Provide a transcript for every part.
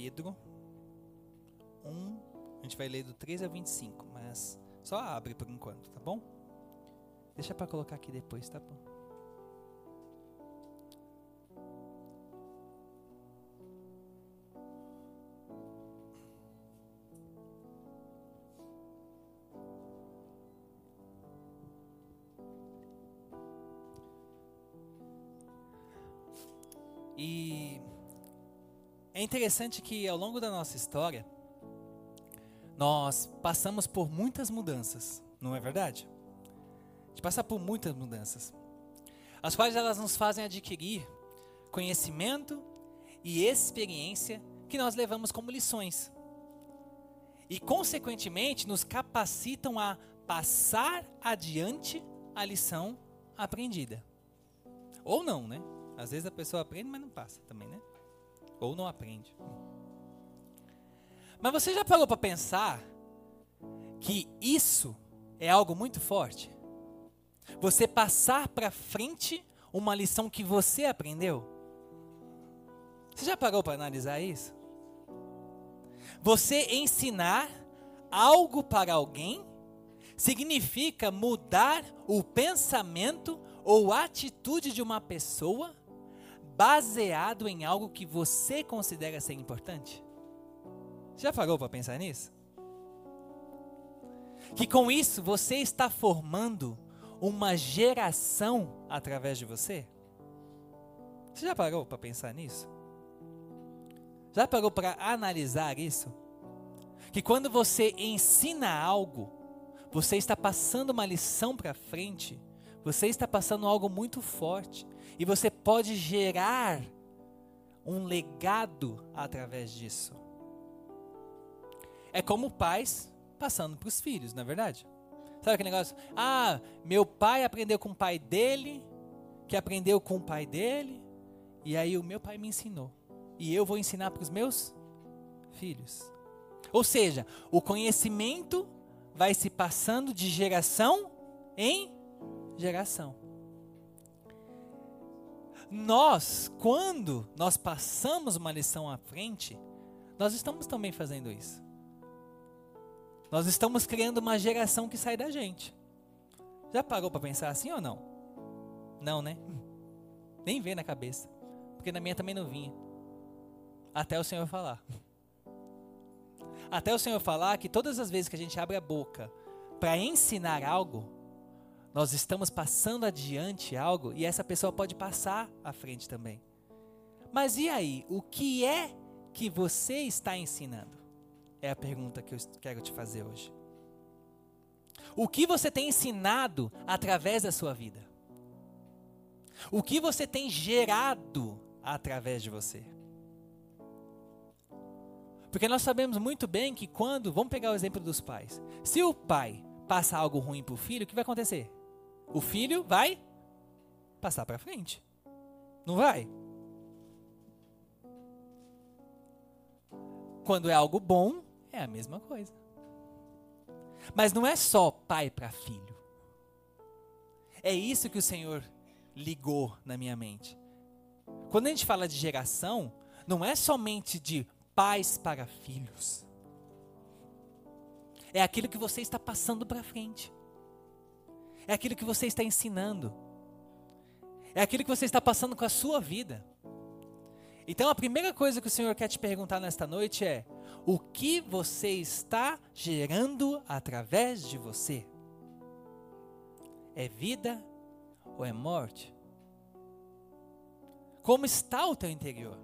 Pedro 1, a gente vai ler do 13 ao 25, mas só abre por enquanto, tá bom? Deixa para colocar aqui depois, tá bom? É interessante que ao longo da nossa história, nós passamos por muitas mudanças, não é verdade? A gente passa por muitas mudanças, as quais elas nos fazem adquirir conhecimento e experiência que nós levamos como lições. E, consequentemente, nos capacitam a passar adiante a lição aprendida. Ou não, né? Às vezes a pessoa aprende, mas não passa também, né? Ou não aprende. Mas você já parou para pensar que isso é algo muito forte? Você passar para frente uma lição que você aprendeu? Você já parou para analisar isso? Você ensinar algo para alguém significa mudar o pensamento ou atitude de uma pessoa baseado em algo que você considera ser importante? Já parou para pensar nisso? Que com isso você está formando uma geração através de você? Você já parou para pensar nisso? Já parou para analisar isso? Que quando você ensina algo, você está passando uma lição para frente, você está passando algo muito forte. E você pode gerar um legado através disso. É como pais passando para os filhos, não é verdade? Sabe aquele negócio? Ah, meu pai aprendeu com o pai dele, que aprendeu com o pai dele, e aí o meu pai me ensinou. E eu vou ensinar para os meus filhos. Ou seja, o conhecimento vai se passando de geração em geração nós, quando nós passamos uma lição à frente, nós estamos também fazendo isso. Nós estamos criando uma geração que sai da gente. Já parou para pensar assim ou não? Não, né? Nem vem na cabeça. Porque na minha também não vinha. Até o Senhor falar. Até o Senhor falar que todas as vezes que a gente abre a boca para ensinar algo, nós estamos passando adiante algo e essa pessoa pode passar à frente também. Mas e aí? O que é que você está ensinando? É a pergunta que eu quero te fazer hoje. O que você tem ensinado através da sua vida? O que você tem gerado através de você? Porque nós sabemos muito bem que quando, vamos pegar o exemplo dos pais, se o pai passa algo ruim para o filho, o que vai acontecer? O filho vai passar para frente. Não vai? Quando é algo bom, é a mesma coisa. Mas não é só pai para filho. É isso que o Senhor ligou na minha mente. Quando a gente fala de geração, não é somente de pais para filhos. É aquilo que você está passando para frente é aquilo que você está ensinando, é aquilo que você está passando com a sua vida. Então a primeira coisa que o Senhor quer te perguntar nesta noite é: o que você está gerando através de você? É vida ou é morte? Como está o teu interior?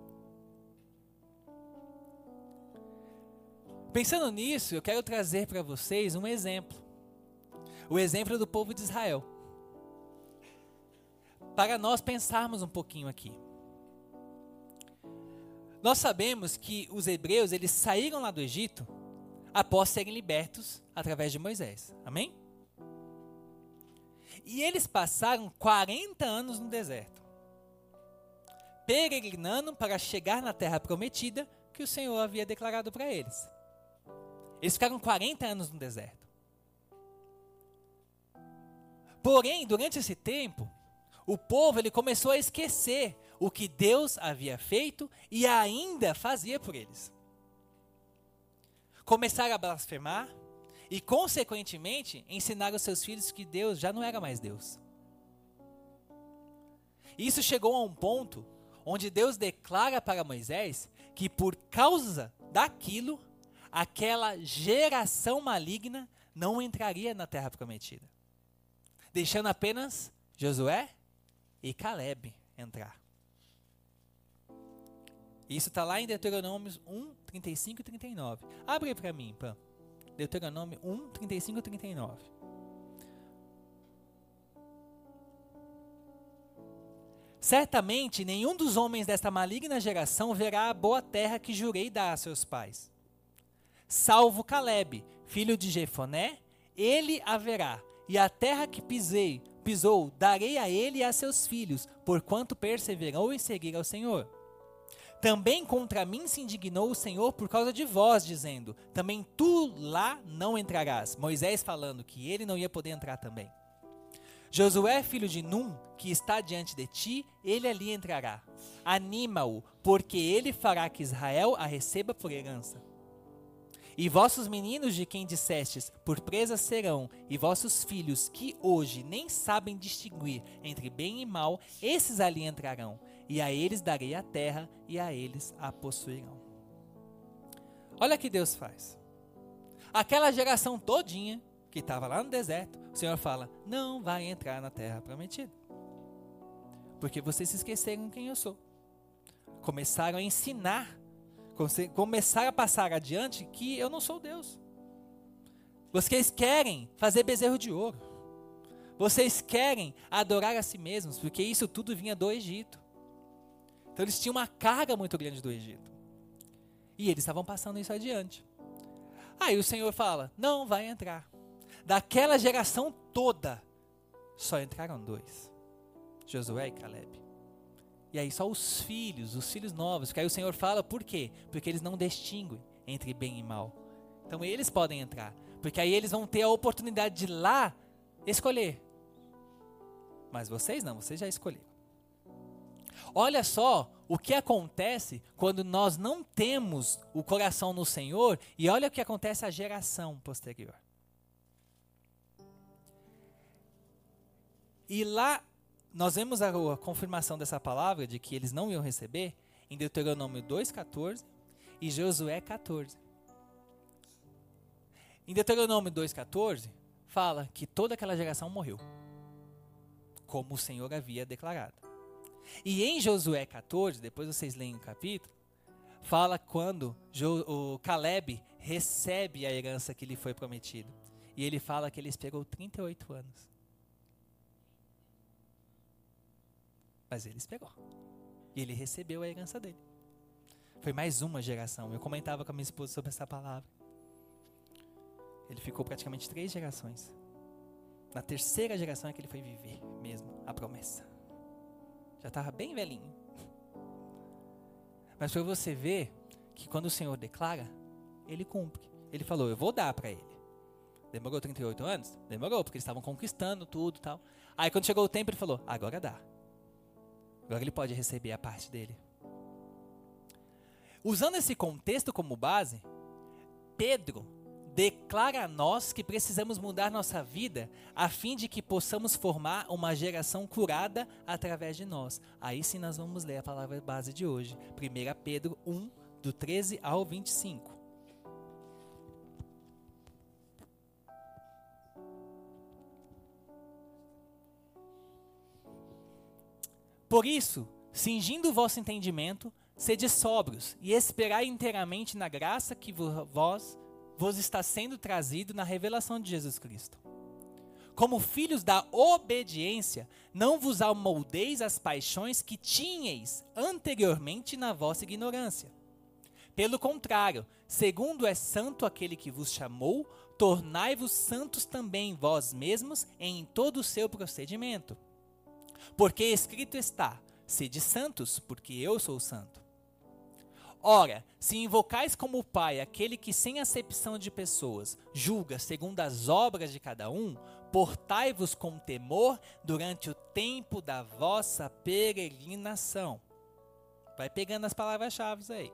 Pensando nisso, eu quero trazer para vocês um exemplo o exemplo do povo de Israel. Para nós pensarmos um pouquinho aqui. Nós sabemos que os hebreus, eles saíram lá do Egito após serem libertos através de Moisés. Amém? E eles passaram 40 anos no deserto, peregrinando para chegar na terra prometida que o Senhor havia declarado para eles. Eles ficaram 40 anos no deserto. Porém, durante esse tempo, o povo ele começou a esquecer o que Deus havia feito e ainda fazia por eles. começaram a blasfemar e, consequentemente, ensinaram seus filhos que Deus já não era mais Deus. Isso chegou a um ponto onde Deus declara para Moisés que, por causa daquilo, aquela geração maligna não entraria na terra prometida, deixando apenas Josué e Caleb entrar. Isso está lá em Deuteronômio 1, 35 e 39. Abre para mim, Pam. Deuteronômio 1, 35 e 39. Certamente nenhum dos homens desta maligna geração verá a boa terra que jurei dar a seus pais. Salvo Caleb, filho de Jefoné, ele haverá, e a terra que pisei, pisou, darei a ele e a seus filhos, porquanto perseverou em seguir ao Senhor. Também contra mim se indignou o Senhor por causa de vós, dizendo: Também tu lá não entrarás. Moisés falando que ele não ia poder entrar também. Josué, filho de Num, que está diante de ti, ele ali entrará. Anima-o, porque ele fará que Israel a receba por herança. E vossos meninos de quem dissestes, por presa serão, e vossos filhos, que hoje nem sabem distinguir entre bem e mal, esses ali entrarão e a eles darei a terra, e a eles a possuirão. Olha que Deus faz. Aquela geração todinha que estava lá no deserto, o Senhor fala: não vai entrar na terra prometida. Porque vocês se esqueceram quem eu sou. Começaram a ensinar, começaram a passar adiante que eu não sou Deus. Vocês querem fazer bezerro de ouro. Vocês querem adorar a si mesmos, porque isso tudo vinha do Egito. Então eles tinham uma carga muito grande do Egito. E eles estavam passando isso adiante. Aí o Senhor fala: não vai entrar. Daquela geração toda, só entraram dois: Josué e Caleb. E aí só os filhos, os filhos novos. Porque aí o Senhor fala por quê? Porque eles não distinguem entre bem e mal. Então eles podem entrar. Porque aí eles vão ter a oportunidade de lá escolher. Mas vocês não, vocês já escolheram. Olha só o que acontece quando nós não temos o coração no Senhor e olha o que acontece à geração posterior. E lá nós vemos a, a confirmação dessa palavra de que eles não iam receber em Deuteronômio 2:14 e Josué 14. Em Deuteronômio 2:14 fala que toda aquela geração morreu, como o Senhor havia declarado. E em Josué 14, depois vocês leem o capítulo, fala quando jo, o Caleb recebe a herança que lhe foi prometido. E ele fala que ele esperou 38 anos. Mas ele esperou. E ele recebeu a herança dele. Foi mais uma geração. Eu comentava com a minha esposa sobre essa palavra. Ele ficou praticamente três gerações. Na terceira geração é que ele foi viver mesmo a promessa. Já estava bem velhinho. Mas para você ver que quando o Senhor declara, ele cumpre. Ele falou: Eu vou dar para ele. Demorou 38 anos? Demorou, porque eles estavam conquistando tudo tal. Aí quando chegou o tempo, ele falou: Agora dá. Agora ele pode receber a parte dele. Usando esse contexto como base, Pedro declara a nós que precisamos mudar nossa vida a fim de que possamos formar uma geração curada através de nós. Aí sim nós vamos ler a palavra base de hoje, 1 Pedro 1, do 13 ao 25. Por isso, cingindo o vosso entendimento, sede sóbrios e esperai inteiramente na graça que vós vos está sendo trazido na revelação de Jesus Cristo. Como filhos da obediência, não vos amoldeis as paixões que tinhais anteriormente na vossa ignorância. Pelo contrário, segundo é santo aquele que vos chamou, tornai-vos santos também vós mesmos em todo o seu procedimento. Porque escrito está: sede santos, porque eu sou santo. Ora, se invocais como Pai aquele que, sem acepção de pessoas, julga segundo as obras de cada um, portai-vos com temor durante o tempo da vossa peregrinação. Vai pegando as palavras-chave aí.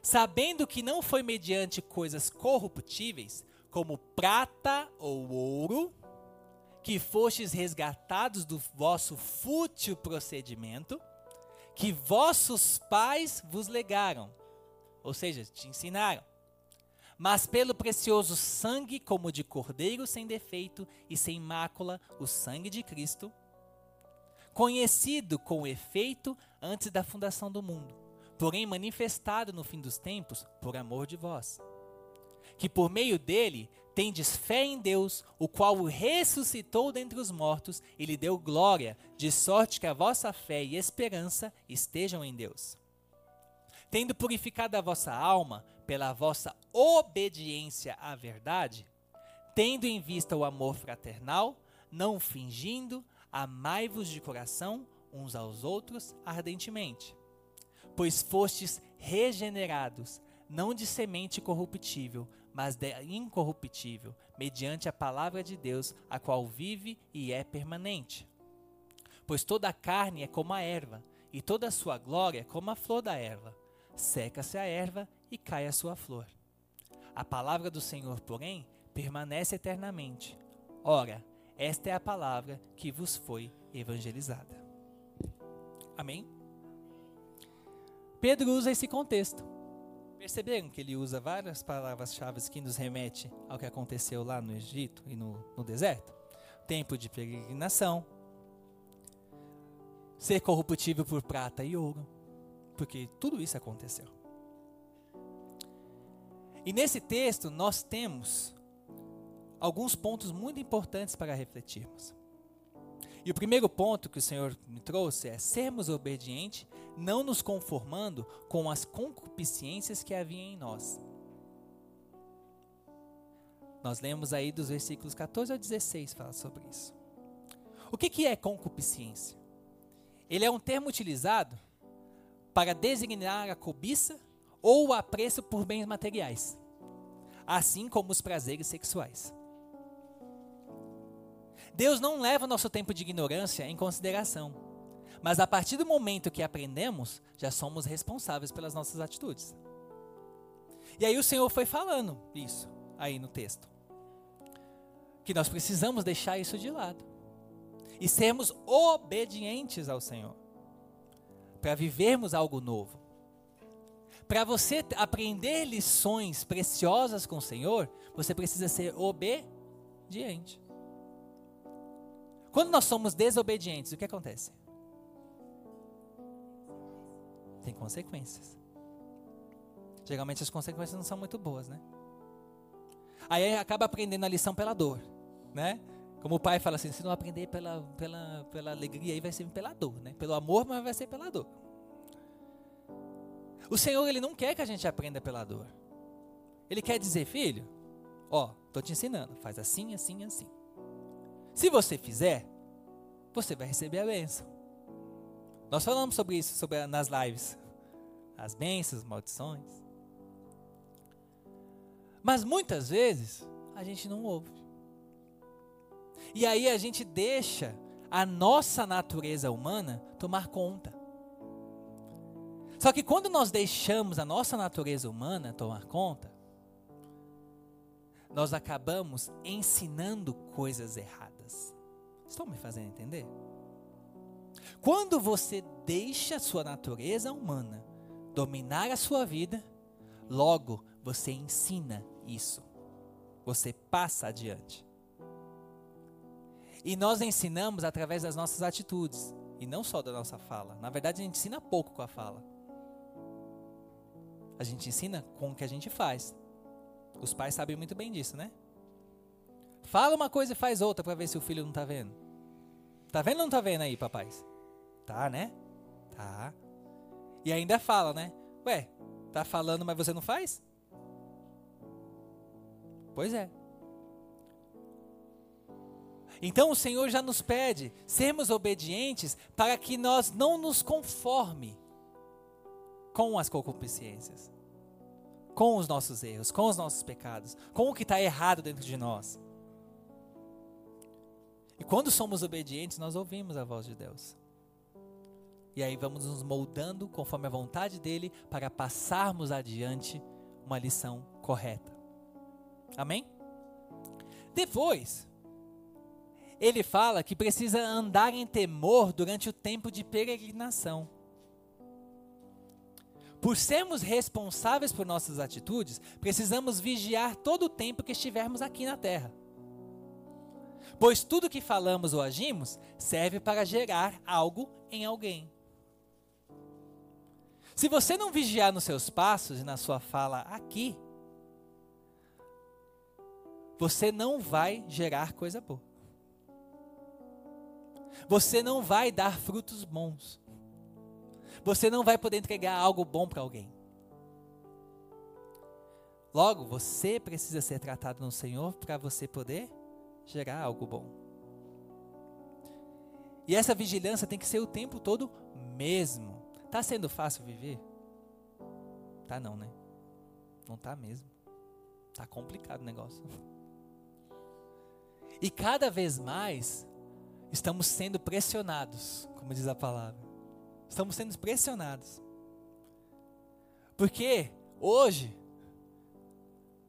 sabendo que não foi mediante coisas corruptíveis, como prata ou ouro, que fostes resgatados do vosso fútil procedimento, que vossos pais vos legaram, ou seja, te ensinaram, mas pelo precioso sangue, como de cordeiro sem defeito e sem mácula, o sangue de Cristo, conhecido com efeito antes da fundação do mundo, porém manifestado no fim dos tempos por amor de vós, que por meio dele tendes fé em Deus, o qual o ressuscitou dentre os mortos e lhe deu glória, de sorte que a vossa fé e esperança estejam em Deus. Tendo purificado a vossa alma pela vossa obediência à verdade, tendo em vista o amor fraternal, não fingindo, amai-vos de coração uns aos outros ardentemente. Pois fostes regenerados, não de semente corruptível, mas de incorruptível, mediante a palavra de Deus, a qual vive e é permanente. Pois toda a carne é como a erva, e toda a sua glória é como a flor da erva. Seca-se a erva e cai a sua flor. A palavra do Senhor, porém, permanece eternamente. Ora, esta é a palavra que vos foi evangelizada. Amém? Pedro usa esse contexto Perceberam que ele usa várias palavras-chave que nos remete ao que aconteceu lá no Egito e no, no deserto? Tempo de peregrinação, ser corruptível por prata e ouro, porque tudo isso aconteceu. E nesse texto nós temos alguns pontos muito importantes para refletirmos. E o primeiro ponto que o Senhor me trouxe é sermos obedientes, não nos conformando com as concupiscências que havia em nós. Nós lemos aí dos versículos 14 ao 16 fala sobre isso. O que, que é concupiscência? Ele é um termo utilizado para designar a cobiça ou o apreço por bens materiais, assim como os prazeres sexuais. Deus não leva o nosso tempo de ignorância em consideração. Mas a partir do momento que aprendemos, já somos responsáveis pelas nossas atitudes. E aí o Senhor foi falando isso aí no texto. Que nós precisamos deixar isso de lado. E sermos obedientes ao Senhor. Para vivermos algo novo. Para você aprender lições preciosas com o Senhor, você precisa ser obediente. Quando nós somos desobedientes, o que acontece? Tem consequências. Geralmente as consequências não são muito boas, né? Aí acaba aprendendo a lição pela dor, né? Como o pai fala assim, se não aprender pela, pela, pela alegria, aí vai ser pela dor, né? Pelo amor, mas vai ser pela dor. O Senhor, Ele não quer que a gente aprenda pela dor. Ele quer dizer, filho, ó, tô te ensinando, faz assim, assim, assim. Se você fizer, você vai receber a bênção. Nós falamos sobre isso sobre, nas lives. As bênçãos, maldições. Mas muitas vezes a gente não ouve. E aí a gente deixa a nossa natureza humana tomar conta. Só que quando nós deixamos a nossa natureza humana tomar conta, nós acabamos ensinando coisas erradas. Estão me fazendo entender? Quando você deixa a sua natureza humana dominar a sua vida, logo você ensina isso. Você passa adiante. E nós ensinamos através das nossas atitudes, e não só da nossa fala. Na verdade, a gente ensina pouco com a fala. A gente ensina com o que a gente faz. Os pais sabem muito bem disso, né? Fala uma coisa e faz outra para ver se o filho não está vendo. Tá vendo ou não tá vendo aí, papais? Tá, né? Tá. E ainda fala, né? Ué, tá falando, mas você não faz? Pois é. Então o Senhor já nos pede sermos obedientes para que nós não nos conforme com as concupiscências, com os nossos erros, com os nossos pecados, com o que está errado dentro de nós. E quando somos obedientes, nós ouvimos a voz de Deus. E aí vamos nos moldando conforme a vontade dele para passarmos adiante uma lição correta. Amém? Depois, ele fala que precisa andar em temor durante o tempo de peregrinação. Por sermos responsáveis por nossas atitudes, precisamos vigiar todo o tempo que estivermos aqui na terra. Pois tudo que falamos ou agimos serve para gerar algo em alguém. Se você não vigiar nos seus passos e na sua fala aqui, você não vai gerar coisa boa. Você não vai dar frutos bons. Você não vai poder entregar algo bom para alguém. Logo, você precisa ser tratado no Senhor para você poder gerar algo bom. E essa vigilância tem que ser o tempo todo mesmo. Tá sendo fácil viver? Tá não, né? Não tá mesmo. Tá complicado o negócio. E cada vez mais estamos sendo pressionados, como diz a palavra. Estamos sendo pressionados. Porque hoje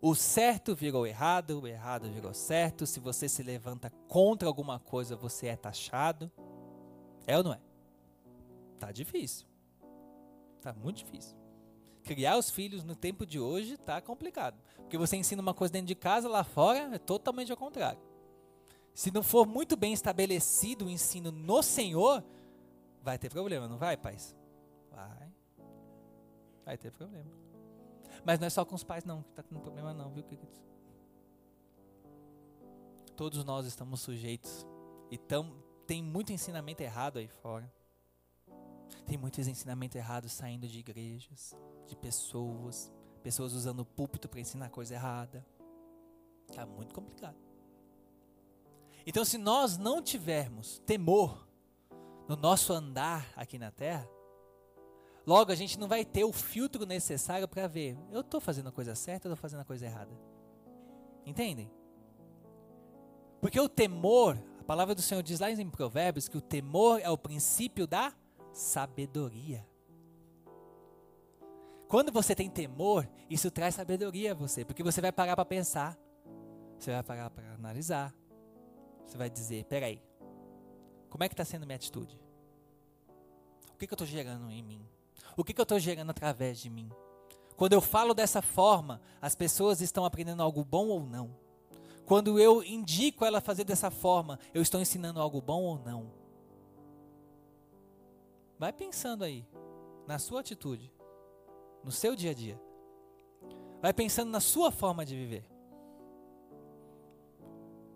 o certo virou errado, o errado virou certo. Se você se levanta contra alguma coisa, você é taxado. É ou não é? Tá difícil. Tá muito difícil. Criar os filhos no tempo de hoje tá complicado. Porque você ensina uma coisa dentro de casa, lá fora é totalmente ao contrário. Se não for muito bem estabelecido o ensino no Senhor, vai ter problema, não vai, pais? Vai. Vai ter problema. Mas não é só com os pais, não, que está tendo problema, não, viu, queridos? Todos nós estamos sujeitos. E tão, tem muito ensinamento errado aí fora. Tem muitos ensinamentos errados saindo de igrejas, de pessoas, pessoas usando o púlpito para ensinar coisa errada. Está muito complicado. Então, se nós não tivermos temor no nosso andar aqui na terra, logo a gente não vai ter o filtro necessário para ver, eu estou fazendo a coisa certa ou estou fazendo a coisa errada. Entendem? Porque o temor, a palavra do Senhor diz lá em Provérbios que o temor é o princípio da sabedoria. Quando você tem temor, isso traz sabedoria a você, porque você vai parar para pensar, você vai parar para analisar, você vai dizer: peraí, como é que está sendo minha atitude? O que, que eu estou gerando em mim? O que, que eu estou gerando através de mim? Quando eu falo dessa forma, as pessoas estão aprendendo algo bom ou não? Quando eu indico ela fazer dessa forma, eu estou ensinando algo bom ou não? Vai pensando aí, na sua atitude, no seu dia a dia. Vai pensando na sua forma de viver.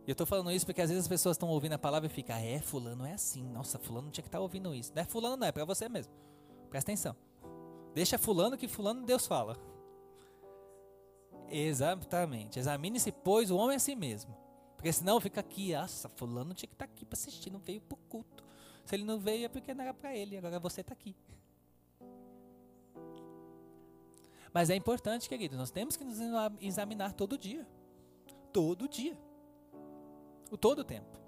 E eu estou falando isso porque às vezes as pessoas estão ouvindo a palavra e ficam, é, fulano é assim. Nossa, fulano tinha que estar tá ouvindo isso. Não é fulano, não, é para você mesmo. Presta atenção. Deixa fulano que fulano Deus fala. Exatamente. Examine-se, pois, o homem é assim mesmo. Porque senão fica aqui, nossa, fulano tinha que estar tá aqui para assistir, não veio para o culto. Se ele não veio é porque não era para ele, agora você está aqui. Mas é importante, querido, nós temos que nos examinar todo dia. Todo dia o todo tempo.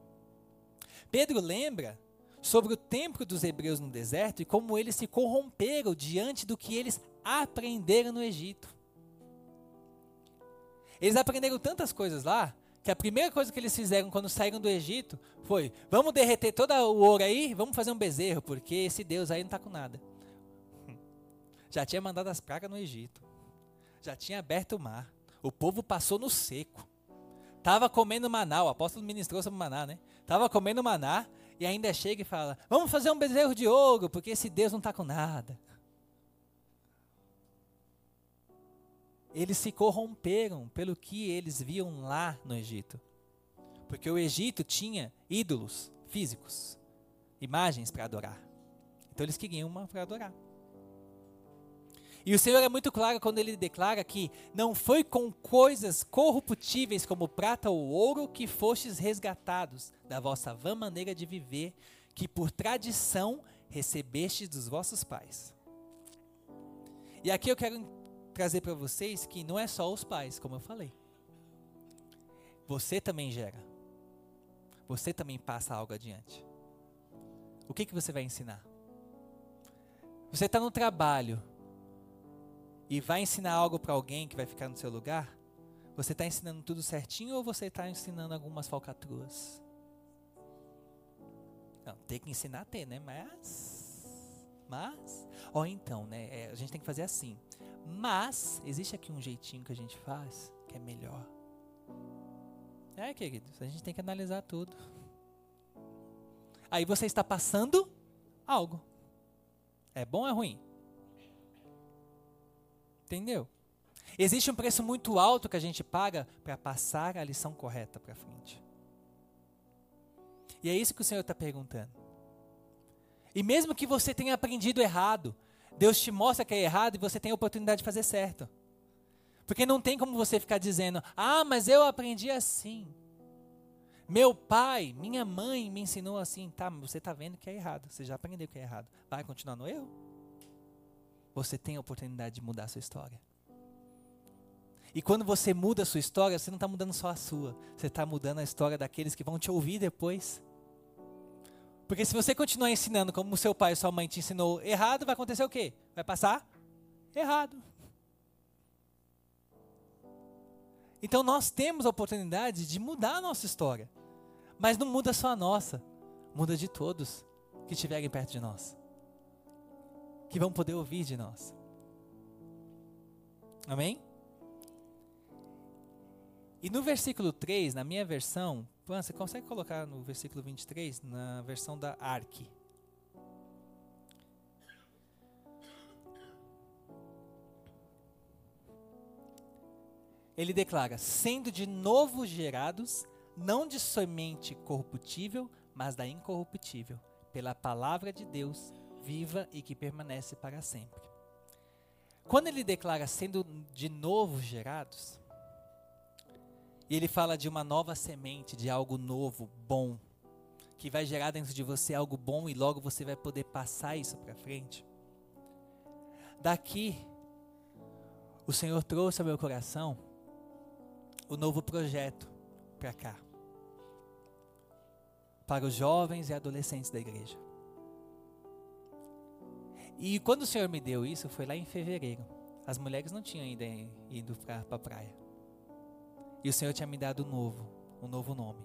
Pedro lembra sobre o tempo dos hebreus no deserto e como eles se corromperam diante do que eles aprenderam no Egito. Eles aprenderam tantas coisas lá que a primeira coisa que eles fizeram quando saíram do Egito foi: vamos derreter todo o ouro aí, vamos fazer um bezerro, porque esse Deus aí não está com nada. Já tinha mandado as pragas no Egito, já tinha aberto o mar, o povo passou no seco. Tava comendo maná, o apóstolo ministrou sobre maná, né? Tava comendo maná e ainda chega e fala: Vamos fazer um bezerro de ouro, porque esse Deus não está com nada. Eles se corromperam pelo que eles viam lá no Egito. Porque o Egito tinha ídolos físicos, imagens para adorar. Então eles queriam uma para adorar. E o Senhor é muito claro quando ele declara que não foi com coisas corruptíveis como prata ou ouro que fostes resgatados da vossa vã maneira de viver, que por tradição recebestes dos vossos pais. E aqui eu quero trazer para vocês que não é só os pais, como eu falei. Você também gera. Você também passa algo adiante. O que, que você vai ensinar? Você está no trabalho e vai ensinar algo para alguém que vai ficar no seu lugar? Você está ensinando tudo certinho ou você está ensinando algumas falcatruas? Não, tem que ensinar a ter, né? Mas, mas, ou então, né? É, a gente tem que fazer assim. Mas existe aqui um jeitinho que a gente faz que é melhor. É, queridos, a gente tem que analisar tudo. Aí você está passando algo. É bom ou é ruim? Entendeu? Existe um preço muito alto que a gente paga para passar a lição correta para frente. E é isso que o Senhor está perguntando. E mesmo que você tenha aprendido errado, Deus te mostra que é errado e você tem a oportunidade de fazer certo. Porque não tem como você ficar dizendo, ah, mas eu aprendi assim. Meu pai, minha mãe me ensinou assim. Tá, você está vendo que é errado. Você já aprendeu que é errado. Vai continuar no erro? Você tem a oportunidade de mudar a sua história. E quando você muda a sua história, você não está mudando só a sua, você está mudando a história daqueles que vão te ouvir depois. Porque se você continuar ensinando como seu pai e sua mãe te ensinou errado, vai acontecer o quê? Vai passar errado. Então nós temos a oportunidade de mudar a nossa história. Mas não muda só a nossa, muda de todos que estiverem perto de nós. Que vão poder ouvir de nós. Amém? E no versículo 3, na minha versão, você consegue colocar no versículo 23, na versão da Arque. Ele declara: sendo de novo gerados, não de semente corruptível, mas da incorruptível, pela palavra de Deus, viva e que permanece para sempre. Quando ele declara sendo de novo gerados, e ele fala de uma nova semente, de algo novo, bom, que vai gerar dentro de você algo bom e logo você vai poder passar isso para frente. Daqui, o Senhor trouxe ao meu coração o novo projeto para cá. Para os jovens e adolescentes da igreja. E quando o Senhor me deu isso, foi lá em fevereiro. As mulheres não tinham ainda ido para a praia. E o Senhor tinha me dado um novo, um novo nome.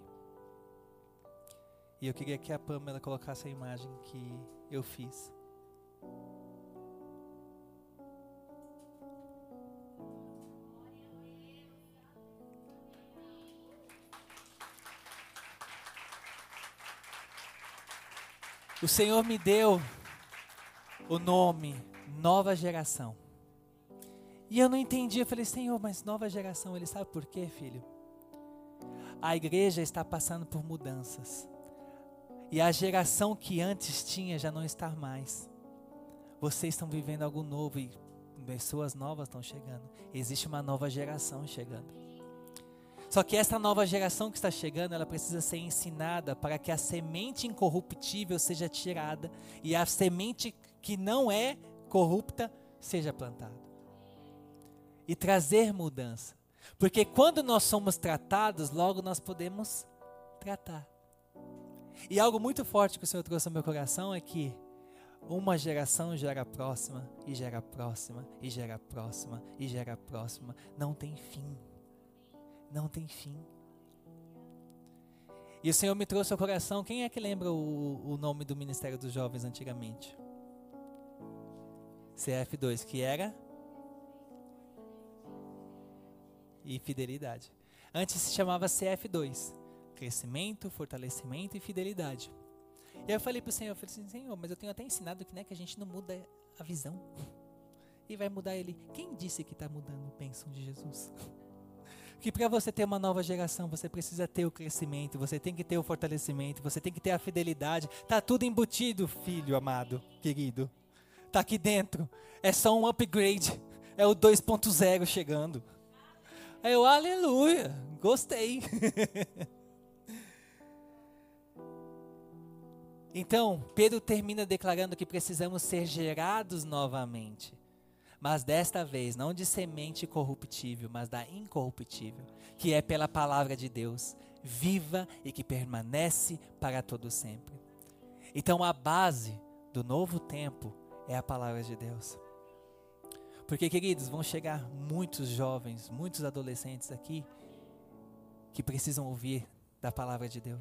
E eu queria que a Pamela colocasse a imagem que eu fiz. O Senhor me deu o nome Nova Geração. E eu não entendi, eu falei, Senhor, mas nova geração, ele sabe por quê, filho? A igreja está passando por mudanças. E a geração que antes tinha já não está mais. Vocês estão vivendo algo novo e pessoas novas estão chegando. Existe uma nova geração chegando. Só que essa nova geração que está chegando, ela precisa ser ensinada para que a semente incorruptível seja tirada e a semente que não é corrupta seja plantada e trazer mudança. Porque quando nós somos tratados, logo nós podemos tratar. E algo muito forte que o Senhor trouxe ao meu coração é que uma geração gera a próxima, e gera a próxima, e gera a próxima, e gera a próxima. Não tem fim. Não tem fim. E o Senhor me trouxe ao coração. Quem é que lembra o, o nome do Ministério dos Jovens antigamente? CF2, que era e fidelidade. Antes se chamava CF2, crescimento, fortalecimento e fidelidade. E eu falei para o Senhor, eu falei assim, Senhor, mas eu tenho até ensinado que, né, que a gente não muda a visão. E vai mudar ele. Quem disse que está mudando o bênção de Jesus? Que para você ter uma nova geração, você precisa ter o crescimento, você tem que ter o fortalecimento, você tem que ter a fidelidade. Tá tudo embutido, filho amado, querido. Tá aqui dentro. É só um upgrade. É o 2.0 chegando. Aí eu, aleluia, gostei. então, Pedro termina declarando que precisamos ser gerados novamente. Mas desta vez, não de semente corruptível, mas da incorruptível, que é pela palavra de Deus, viva e que permanece para todo sempre. Então, a base do novo tempo é a palavra de Deus. Porque, queridos, vão chegar muitos jovens, muitos adolescentes aqui que precisam ouvir da palavra de Deus.